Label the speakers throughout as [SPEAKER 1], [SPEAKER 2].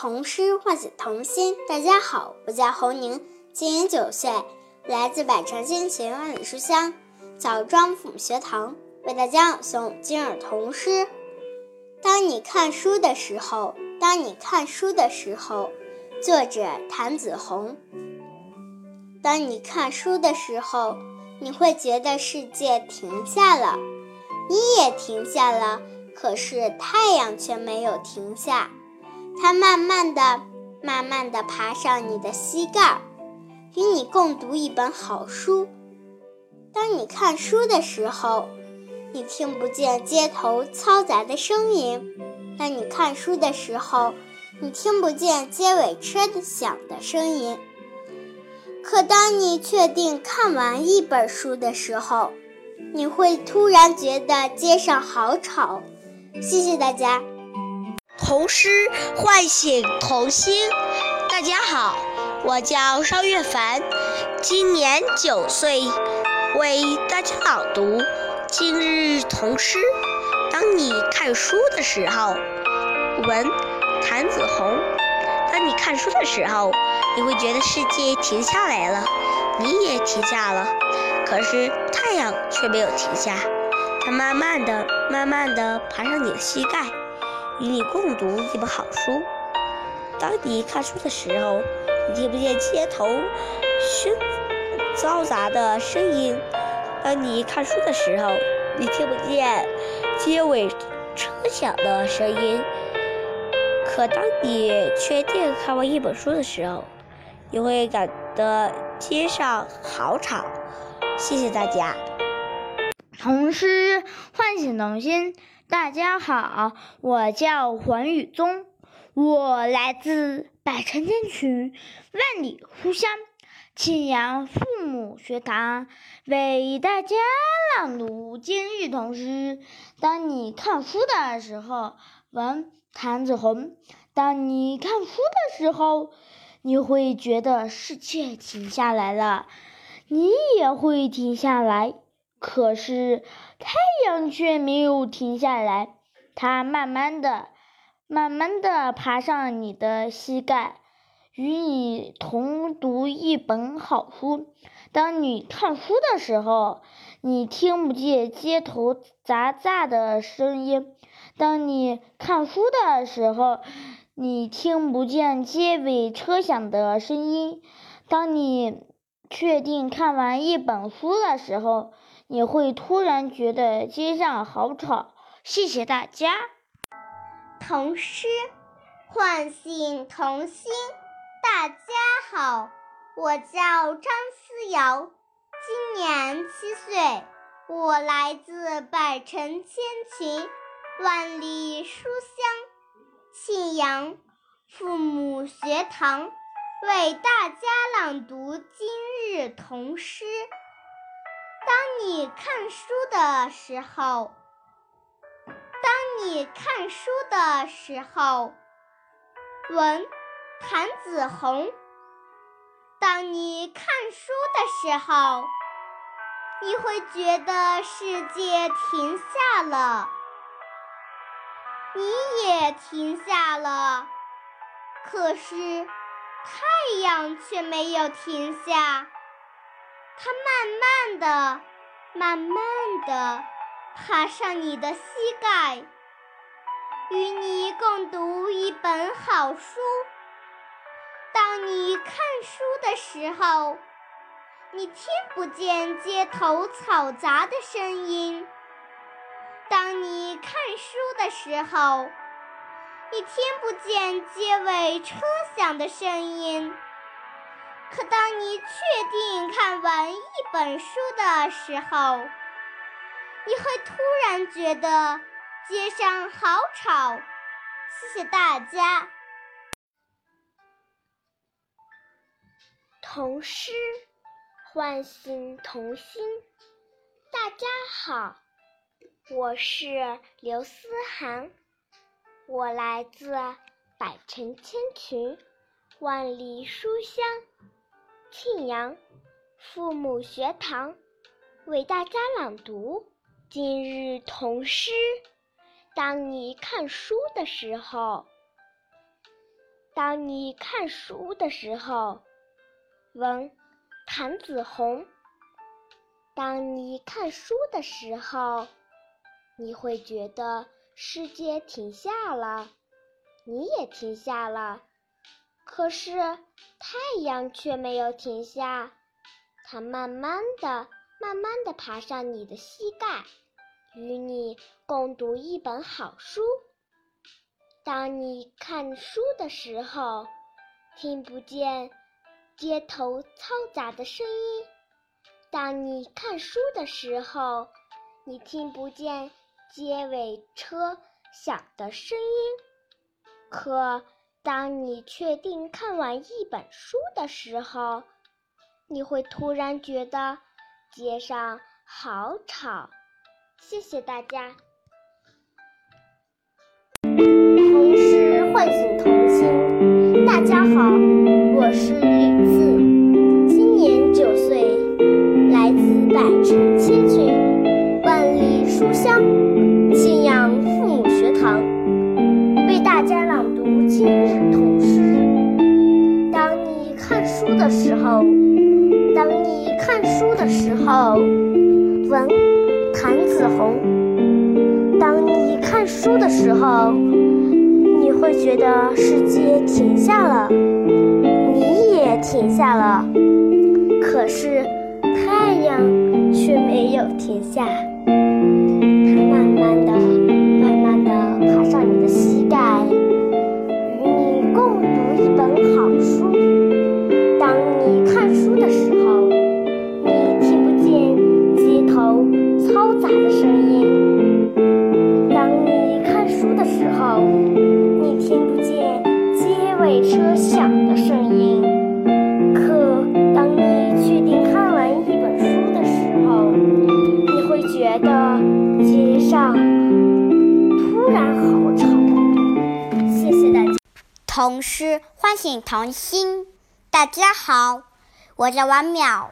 [SPEAKER 1] 童诗唤醒童心。大家好，我叫侯宁，今年九岁，来自百城新群万里书香枣庄父母学堂，为大家朗诵今日童诗。当你看书的时候，当你看书的时候，作者谭子红。当你看书的时候，你会觉得世界停下了，你也停下了，可是太阳却没有停下。它慢慢的、慢慢的爬上你的膝盖，与你共读一本好书。当你看书的时候，你听不见街头嘈杂的声音；当你看书的时候，你听不见街尾车的响的声音。可当你确定看完一本书的时候，你会突然觉得街上好吵。谢谢大家。
[SPEAKER 2] 童诗唤醒童心。大家好，我叫邵月凡，今年九岁，为大家朗读今日童诗。当你看书的时候，文谭子红。当你看书的时候，你会觉得世界停下来了，你也停下了，可是太阳却没有停下，它慢慢的、慢慢的爬上你的膝盖。与你共读一本好书。当你看书的时候，你听不见街头喧嘈杂的声音；当你看书的时候，你听不见街尾车响的声音。可当你确定看完一本书的时候，你会感到街上好吵。谢谢大家。
[SPEAKER 3] 童诗唤醒童心。大家好，我叫黄宇宗，我来自百城千群、万里书香庆阳父母学堂，为大家朗读今日童诗。当你看书的时候，文谭子红。当你看书的时候，你会觉得世界停下来了，你也会停下来。可是太阳却没有停下来，它慢慢的、慢慢的爬上你的膝盖，与你同读一本好书。当你看书的时候，你听不见街头杂杂的声音；当你看书的时候，你听不见街尾车响的声音；当你确定看完一本书的时候，你会突然觉得街上好吵。谢谢大家。
[SPEAKER 4] 童诗唤醒童心。大家好，我叫张思瑶，今年七岁，我来自百城千群、万里书香庆阳父母学堂，为大家朗读今日童诗。当你看书的时候，当你看书的时候，文谭子红。当你看书的时候，你会觉得世界停下了，你也停下了，可是太阳却没有停下。它慢慢的、慢慢地爬上你的膝盖，与你共读一本好书。当你看书的时候，你听不见街头嘈杂的声音；当你看书的时候，你听不见街尾车响的声音。可当你确定看完一本书的时候，你会突然觉得街上好吵。谢谢大家。
[SPEAKER 5] 童诗唤醒童心。大家好，我是刘思涵，我来自百城千群，万里书香。庆阳父母学堂为大家朗读今日童诗。当你看书的时候，
[SPEAKER 6] 当你看书的时候，文谭子红。当你看书的时候，你会觉得世界停下了，你也停下了。可是太阳却没有停下，它慢慢的、慢慢的爬上你的膝盖，与你共读一本好书。当你看书的时候，听不见街头嘈杂的声音；当你看书的时候，你听不见街尾车响的声音。可当你确定看完一本书的时候，你会突然觉得街上好吵。谢谢大家。
[SPEAKER 7] 唤醒童心。大家好，我是李子，今年九岁，来自百城的时候，闻谭子红。当你看书的时候。你会觉得世界停下了，你也停下了，可是太阳却没有停下，
[SPEAKER 8] 唤醒童心。大家好，我叫王淼，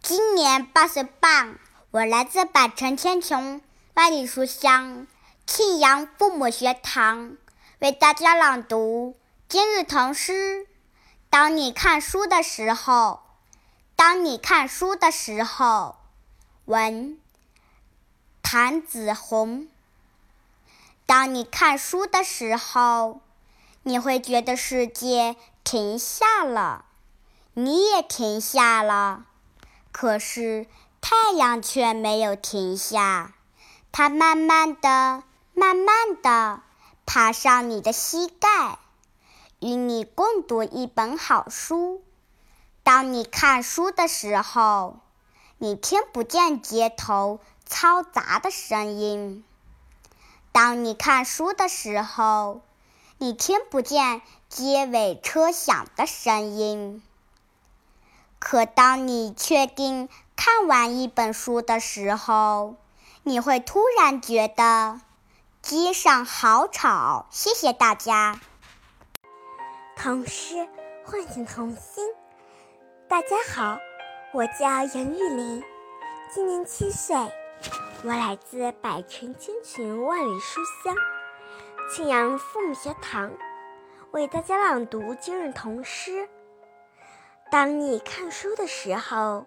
[SPEAKER 8] 今年八岁半，我来自百城千穷万里书香庆阳父母学堂。为大家朗读今日童诗。当你看书的时候，当你看书的时候，文谭子红。当你看书的时候，你会觉得世界停下了，你也停下了。可是太阳却没有停下，它慢慢的、慢慢的。爬上你的膝盖，与你共读一本好书。当你看书的时候，你听不见街头嘈杂的声音；当你看书的时候，你听不见街尾车响的声音。可当你确定看完一本书的时候，你会突然觉得。街上好吵，谢谢大家。
[SPEAKER 9] 童诗唤醒童心。大家好，我叫杨玉林，今年七岁，我来自百城千群万里书香庆阳父母学堂，为大家朗读今日童诗。当你看书的时候，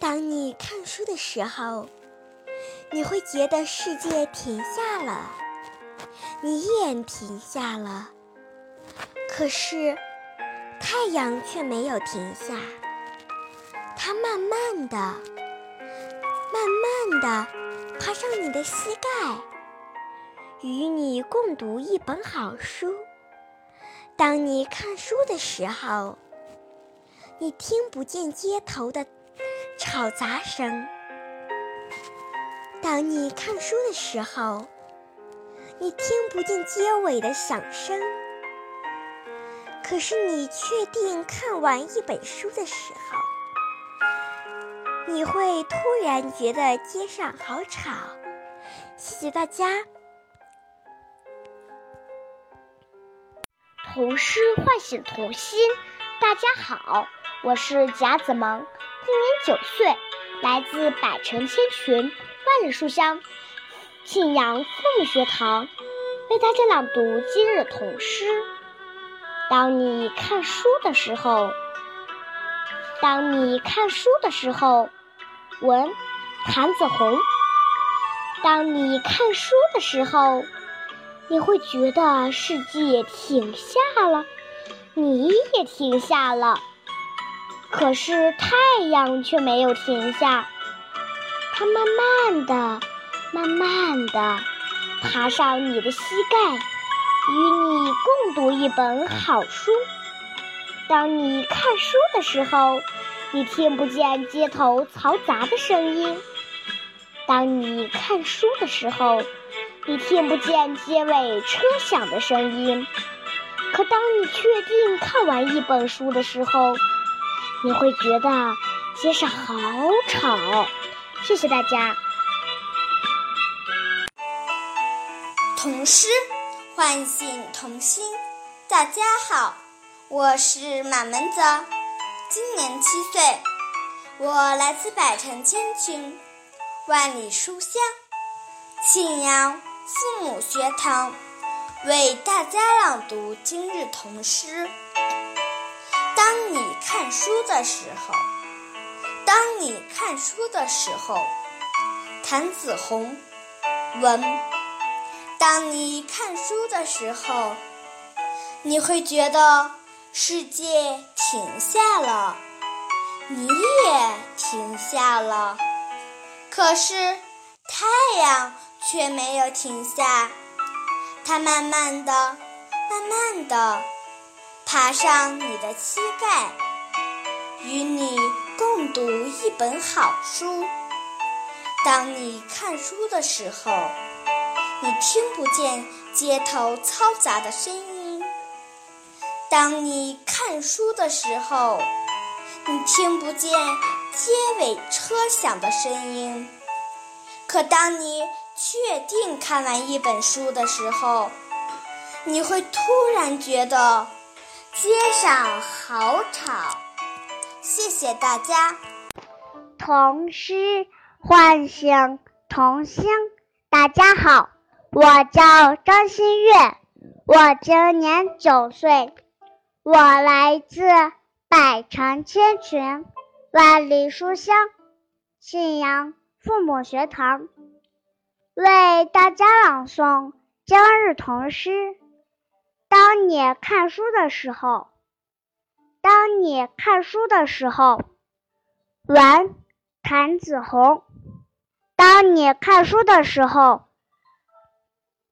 [SPEAKER 9] 当你看书的时候。你会觉得世界停下了，你也停下了，可是太阳却没有停下，它慢慢的、慢慢的爬上你的膝盖，与你共读一本好书。当你看书的时候，你听不见街头的吵杂声。当你看书的时候，你听不见街尾的响声。可是你确定看完一本书的时候，你会突然觉得街上好吵。谢谢大家。
[SPEAKER 10] 童诗唤醒童心。大家好，我是贾子萌，今年九岁，来自百城千群。万里书香，庆阳父母学堂为大家朗读今日童诗。
[SPEAKER 7] 当你看书的时候，当你看书的时候，文谭子红。当你看书的时候，你会觉得世界停下了，你也停下了。可是太阳却没有停下，它慢慢的、慢慢的爬上你的膝盖。与你共读一本好书。当你看书的时候，你听不见街头嘈杂的声音；当你看书的时候，你听不见街尾车响的声音。可当你确定看完一本书的时候，你会觉得街上好吵。谢谢大家。
[SPEAKER 11] 童诗。唤醒童心，大家好，我是马门泽，今年七岁，我来自百城千群，万里书香，庆阳父母学堂，为大家朗读今日童诗。当你看书的时候，当你看书的时候，谭子红文。当你看书的时候，你会觉得世界停下了，你也停下了。可是太阳却没有停下，它慢慢的、慢慢的爬上你的膝盖，与你共读一本好书。当你看书的时候。你听不见街头嘈杂的声音。当你看书的时候，你听不见街尾车响的声音。可当你确定看完一本书的时候，你会突然觉得街上好吵。谢谢大家。
[SPEAKER 12] 童诗唤醒童心。大家好。我叫张馨月，我今年九岁，我来自百城千群，万里书香信阳父母学堂，为大家朗诵今日童诗。当你看书的时候，当你看书的时候，文谭子红。当你看书的时候。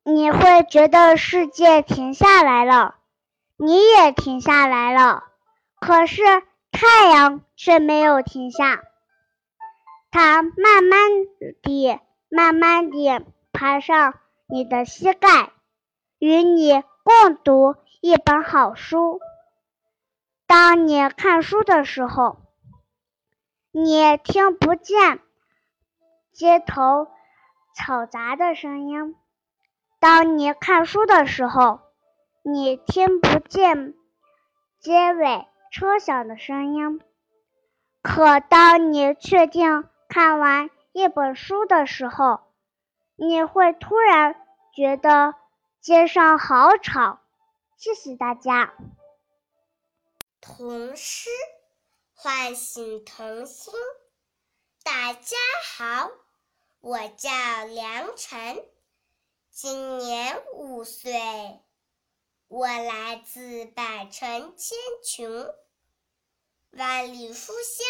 [SPEAKER 12] 你会觉得世界停下来了，你也停下来了。可是太阳却没有停下，它慢慢地、慢慢地爬上你的膝盖，与你共读一本好书。当你看书的时候，你听不见街头嘈杂的声音。当你看书的时候，你听不见街尾车响的声音。可当你确定看完一本书的时候，你会突然觉得街上好吵。谢谢大家。
[SPEAKER 5] 童诗唤醒童心。大家好，我叫梁晨。今年五岁，我来自百城千群，万里书香，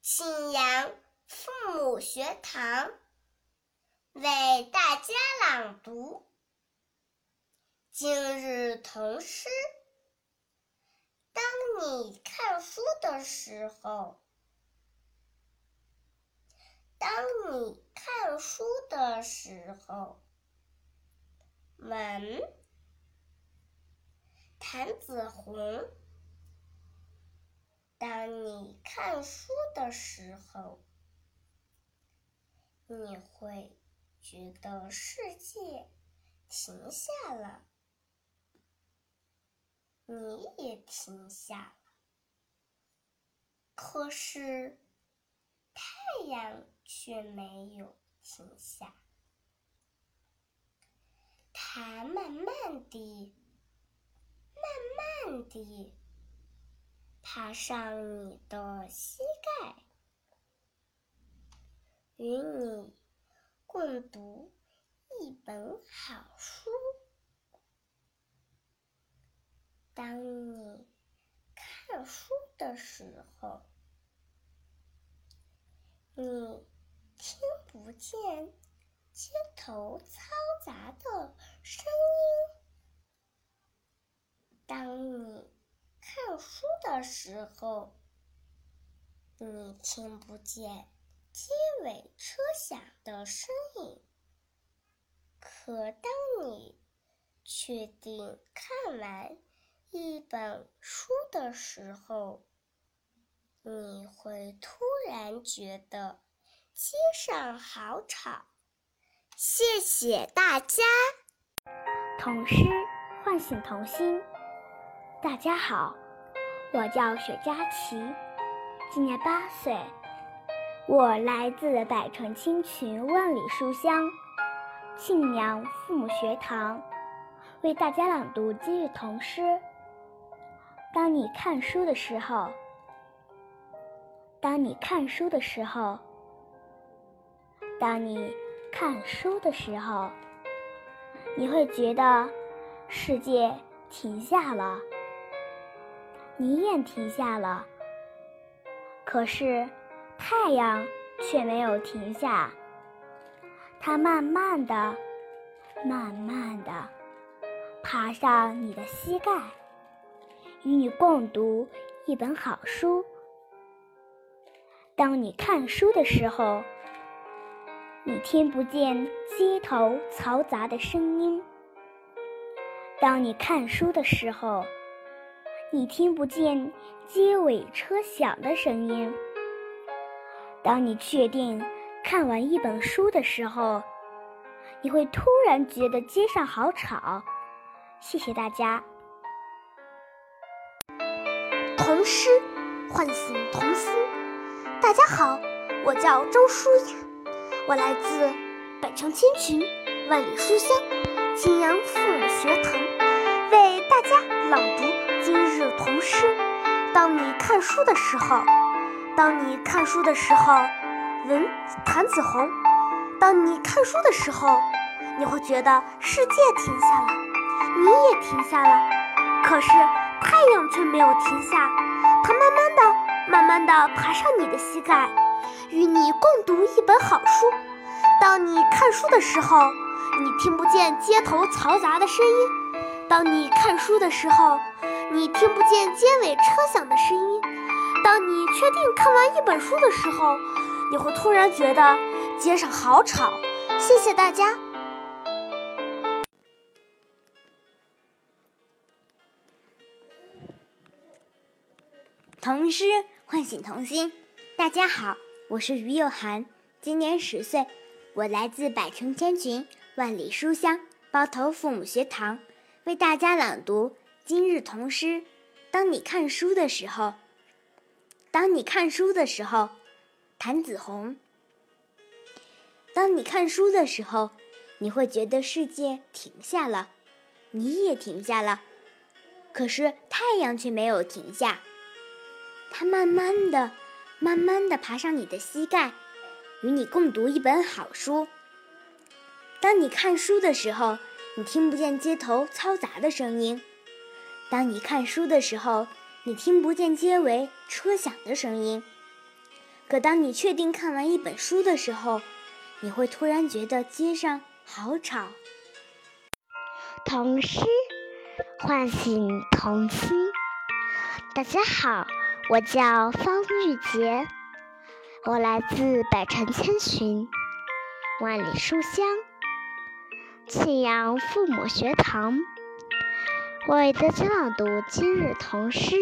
[SPEAKER 5] 庆阳父母学堂，为大家朗读。今日童诗。当你看书的时候，当你看书的时候。文谭子红，当你看书的时候，你会觉得世界停下了，你也停下了。可是太阳却没有停下。它慢慢地、慢慢地爬上你的膝盖，与你共读一本好书。当你看书的时候，你听不见街头嘈杂的声音。当你看书的时候，你听不见机尾车响的声音。可当你确定看完一本书的时候，你会突然觉得街上好吵。谢谢大家。
[SPEAKER 13] 童诗唤醒童心。大家好，我叫雪佳琪，今年八岁，我来自百城千群万里书香庆阳父母学堂，为大家朗读今日童诗。当你看书的时候，当你看书的时候，当你看书的时候，你会觉得世界停下了。你也停下了，可是太阳却没有停下。它慢慢的、慢慢的爬上你的膝盖，与你共读一本好书。当你看书的时候，你听不见街头嘈杂的声音。当你看书的时候，你听不见街尾车响的声音。当你确定看完一本书的时候，你会突然觉得街上好吵。谢谢大家。
[SPEAKER 14] 童诗唤醒童心。大家好，我叫周舒雅，我来自百城千群，万里书香庆阳父母学堂，为大家朗读。今日童诗：当你看书的时候，当你看书的时候，文谭子红。当你看书的时候，你会觉得世界停下了，你也停下了。可是太阳却没有停下，它慢慢的、慢慢的爬上你的膝盖，与你共读一本好书。当你看书的时候，你听不见街头嘈杂的声音。当你看书的时候，你听不见街尾车响的声音。当你确定看完一本书的时候，你会突然觉得街上好吵。谢谢大家。
[SPEAKER 15] 童诗唤醒童心。大家好，我是于幼涵，今年十岁，我来自百城千群，万里书香包头父母学堂，为大家朗读。今日童诗：当你看书的时候，当你看书的时候，谭子红。当你看书的时候，你会觉得世界停下了，你也停下了，可是太阳却没有停下。它慢慢的、慢慢的爬上你的膝盖，与你共读一本好书。当你看书的时候，你听不见街头嘈杂的声音。当你看书的时候，你听不见街尾车响的声音。可当你确定看完一本书的时候，你会突然觉得街上好吵。
[SPEAKER 5] 童诗唤醒童心。大家好，我叫方玉洁，我来自百城千寻，万里书香，庆阳父母学堂。我为大家朗读今日童诗。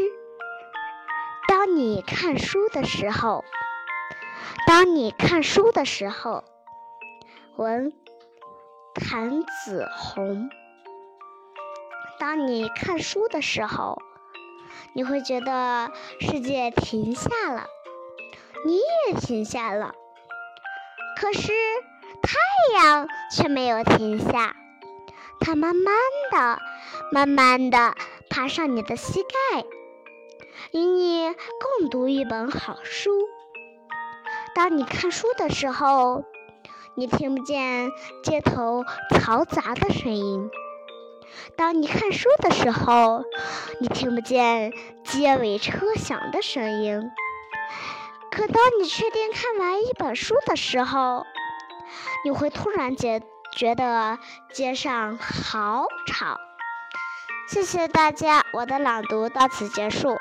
[SPEAKER 5] 当你看书的时候，当你看书的时候，文谭子红。当你看书的时候，你会觉得世界停下了，你也停下了，可是太阳却没有停下。它慢慢的、慢慢的
[SPEAKER 16] 爬上你的膝盖，与你共读一本好书。当你看书的时候，你听不见街头嘈杂的声音；当你看书的时候，你听不见街尾车响的声音。可当你确定看完一本书的时候，你会突然觉觉得街上好吵。谢谢大家，我的朗读到此结束。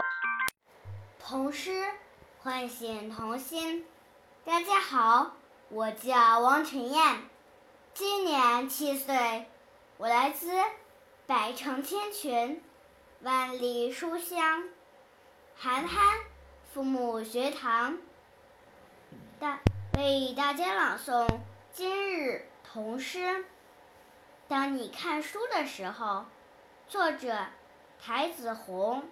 [SPEAKER 1] 童诗唤醒童心。大家好，我叫王晨燕，今年七岁，我来自百城千群，万里书香，涵涵父母学堂，大为大家朗诵今日童诗。当你看书的时候，作者台子红。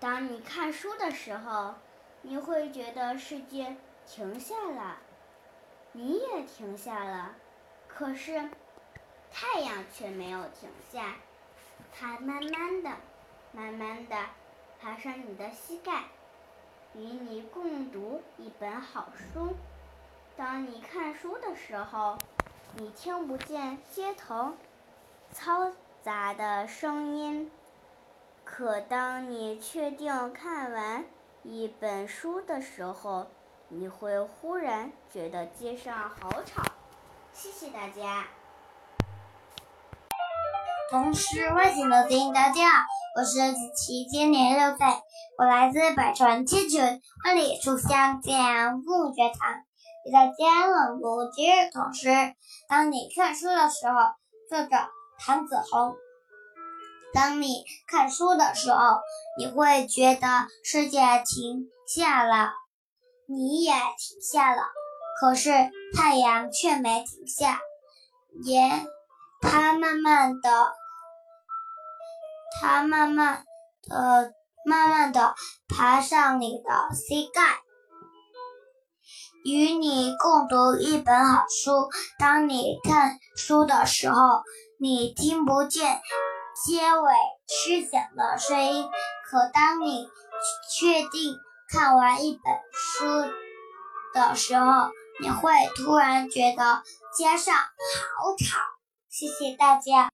[SPEAKER 1] 当你看书的时候，你会觉得世界停下了，你也停下了，可是太阳却没有停下，它慢慢的、慢慢的爬上你的膝盖，与你共读一本好书。当你看书的时候，你听不见街头嘈杂的声音，可当你确定看完一本书的时候，你会忽然觉得街上好吵。谢谢大家。
[SPEAKER 17] 童诗唤醒童心，大家好，我是子琪，今年六岁，我来自百川千群万里书香建阳父母学堂，给大家朗读今日童诗。当你看书的时候，作者唐子红。当你看书的时候，你会觉得世界停下了，你也停下了，可是太阳却没停下，也它慢慢的。它慢慢的、慢慢的爬上你的膝盖，与你共读一本好书。当你看书的时候，你听不见结尾吃响的声音。可当你确定看完一本书的时候，你会突然觉得街上好吵。谢谢大家。